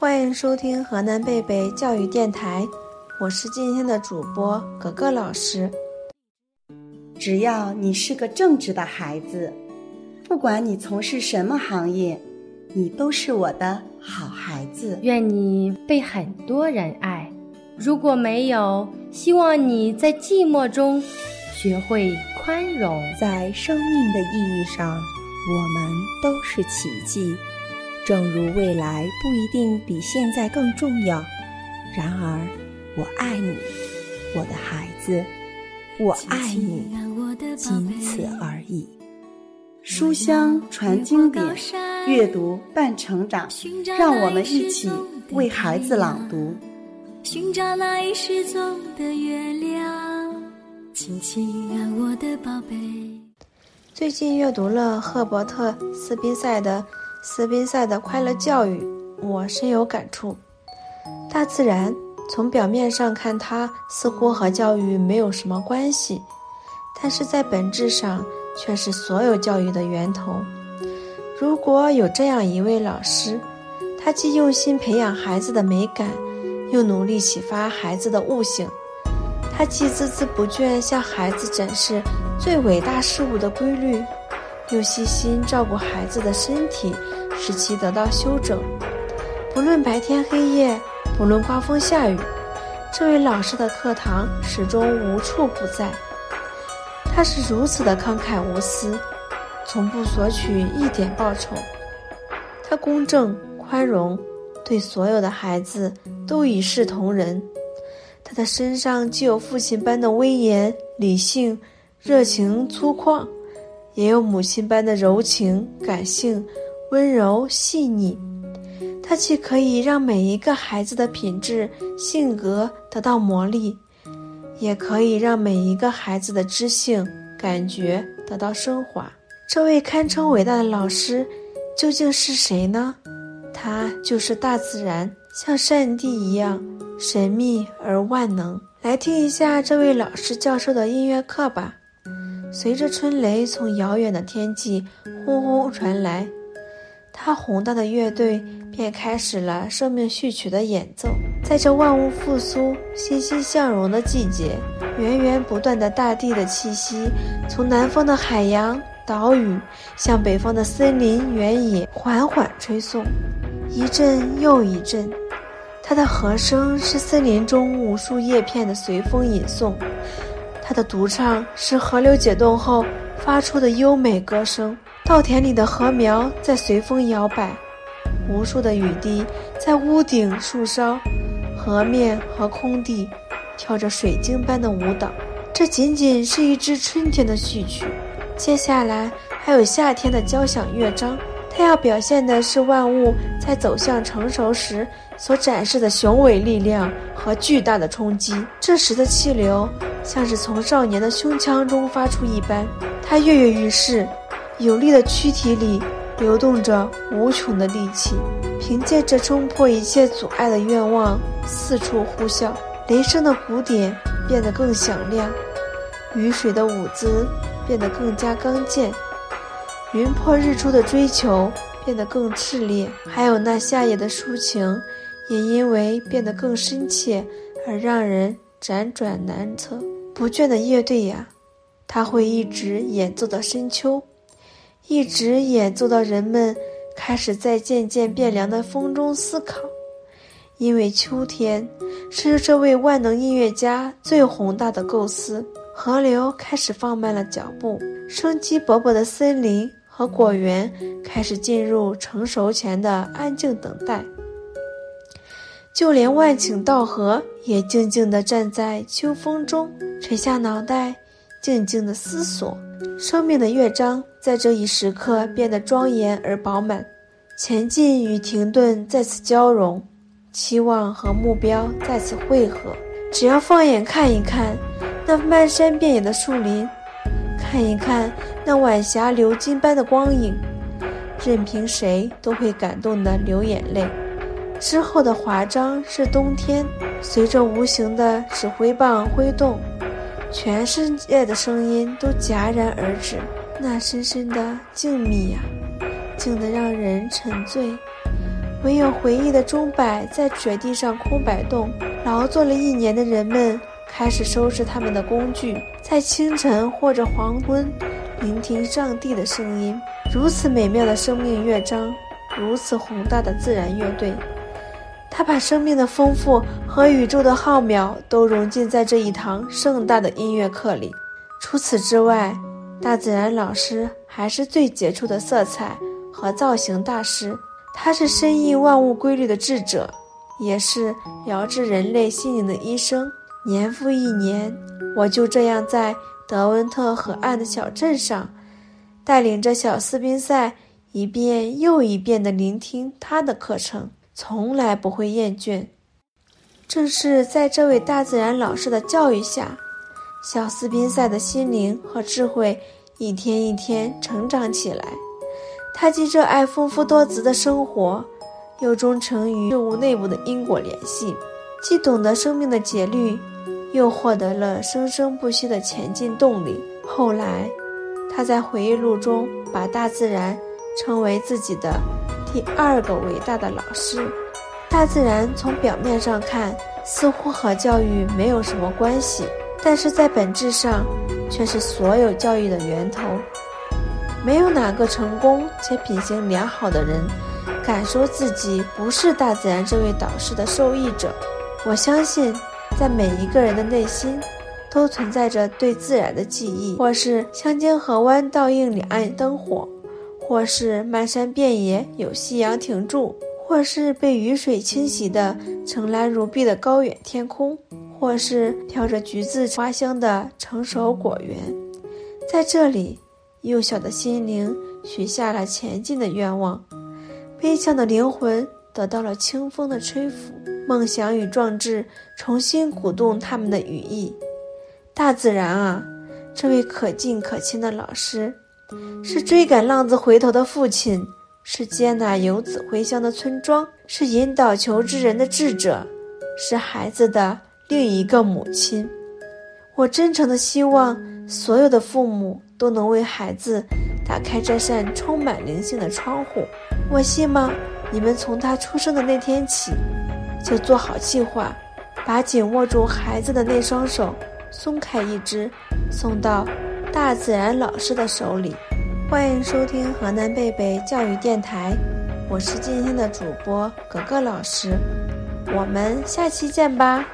欢迎收听河南贝贝教育电台，我是今天的主播格格老师。只要你是个正直的孩子，不管你从事什么行业，你都是我的好孩子。愿你被很多人爱。如果没有，希望你在寂寞中学会宽容。在生命的意义上，我们都是奇迹。正如未来不一定比现在更重要，然而，我爱你，我的孩子，我爱你，仅此而已。书香传经典，阅读伴成长。让我们一起为孩子朗读。寻找那已失踪的月亮，亲亲啊，我的宝贝。最近阅读了赫伯特·斯宾塞的。斯宾塞的快乐教育，我深有感触。大自然从表面上看，它似乎和教育没有什么关系，但是在本质上却是所有教育的源头。如果有这样一位老师，他既用心培养孩子的美感，又努力启发孩子的悟性，他既孜孜不倦向孩子展示最伟大事物的规律。又细心照顾孩子的身体，使其得到休整。不论白天黑夜，不论刮风下雨，这位老师的课堂始终无处不在。他是如此的慷慨无私，从不索取一点报酬。他公正宽容，对所有的孩子都一视同仁。他的身上既有父亲般的威严、理性、热情、粗犷。也有母亲般的柔情、感性、温柔、细腻。它既可以让每一个孩子的品质、性格得到磨砺，也可以让每一个孩子的知性、感觉得到升华。这位堪称伟大的老师，究竟是谁呢？他就是大自然，像上帝一样神秘而万能。来听一下这位老师教授的音乐课吧。随着春雷从遥远的天际轰轰传来，他宏大的乐队便开始了生命序曲的演奏。在这万物复苏、欣欣向荣的季节，源源不断的大地的气息，从南方的海洋、岛屿向北方的森林、原野缓缓吹送，一阵又一阵。它的和声是森林中无数叶片的随风吟诵。它的独唱是河流解冻后发出的优美歌声，稻田里的禾苗在随风摇摆，无数的雨滴在屋顶、树梢、河面和空地跳着水晶般的舞蹈。这仅仅是一支春天的序曲，接下来还有夏天的交响乐章。它要表现的是万物在走向成熟时所展示的雄伟力量和巨大的冲击。这时的气流。像是从少年的胸腔中发出一般，他跃跃欲试，有力的躯体里流动着无穷的力气，凭借着冲破一切阻碍的愿望，四处呼啸。雷声的鼓点变得更响亮，雨水的舞姿变得更加刚健，云破日出的追求变得更炽烈，还有那夏夜的抒情，也因为变得更深切而让人。辗转难测，不倦的乐队呀，它会一直演奏到深秋，一直演奏到人们开始在渐渐变凉的风中思考。因为秋天是这位万能音乐家最宏大的构思。河流开始放慢了脚步，生机勃勃的森林和果园开始进入成熟前的安静等待。就连万顷稻禾也静静地站在秋风中，垂下脑袋，静静地思索。生命的乐章在这一时刻变得庄严而饱满，前进与停顿在此交融，期望和目标在此汇合。只要放眼看一看，那漫山遍野的树林，看一看那晚霞流金般的光影，任凭谁都会感动得流眼泪。之后的华章是冬天，随着无形的指挥棒挥动，全世界的声音都戛然而止。那深深的静谧呀，静得让人沉醉。唯有回忆的钟摆在雪地上空摆动。劳作了一年的人们开始收拾他们的工具，在清晨或者黄昏，聆听上帝的声音。如此美妙的生命乐章，如此宏大的自然乐队，他把生命的丰富和宇宙的浩渺都融进在这一堂盛大的音乐课里。除此之外，大自然老师还是最杰出的色彩和造型大师，他是深谙万物规律的智者。也是疗治人类心灵的医生。年复一年，我就这样在德温特河岸的小镇上，带领着小斯宾塞一遍又一遍地聆听他的课程，从来不会厌倦。正是在这位大自然老师的教育下，小斯宾塞的心灵和智慧一天一天成长起来。他既热爱丰富多姿的生活。又忠诚于事物内部的因果联系，既懂得生命的节律，又获得了生生不息的前进动力。后来，他在回忆录中把大自然称为自己的第二个伟大的老师。大自然从表面上看似乎和教育没有什么关系，但是在本质上却是所有教育的源头。没有哪个成功且品行良好的人。敢说自己不是大自然这位导师的受益者。我相信，在每一个人的内心，都存在着对自然的记忆，或是香江河湾倒映两岸灯火，或是漫山遍野有夕阳停驻，或是被雨水清洗的澄蓝如碧的高远天空，或是飘着橘子花香的成熟果园。在这里，幼小的心灵许下了前进的愿望。悲强的灵魂得到了清风的吹拂，梦想与壮志重新鼓动他们的羽翼。大自然啊，这位可敬可亲的老师，是追赶浪子回头的父亲，是接纳游子回乡的村庄，是引导求知人的智者，是孩子的另一个母亲。我真诚的希望所有的父母都能为孩子打开这扇充满灵性的窗户。我希望你们从他出生的那天起，就做好计划，把紧握住孩子的那双手松开一只，送到大自然老师的手里。欢迎收听河南贝贝教育电台，我是今天的主播格格老师，我们下期见吧。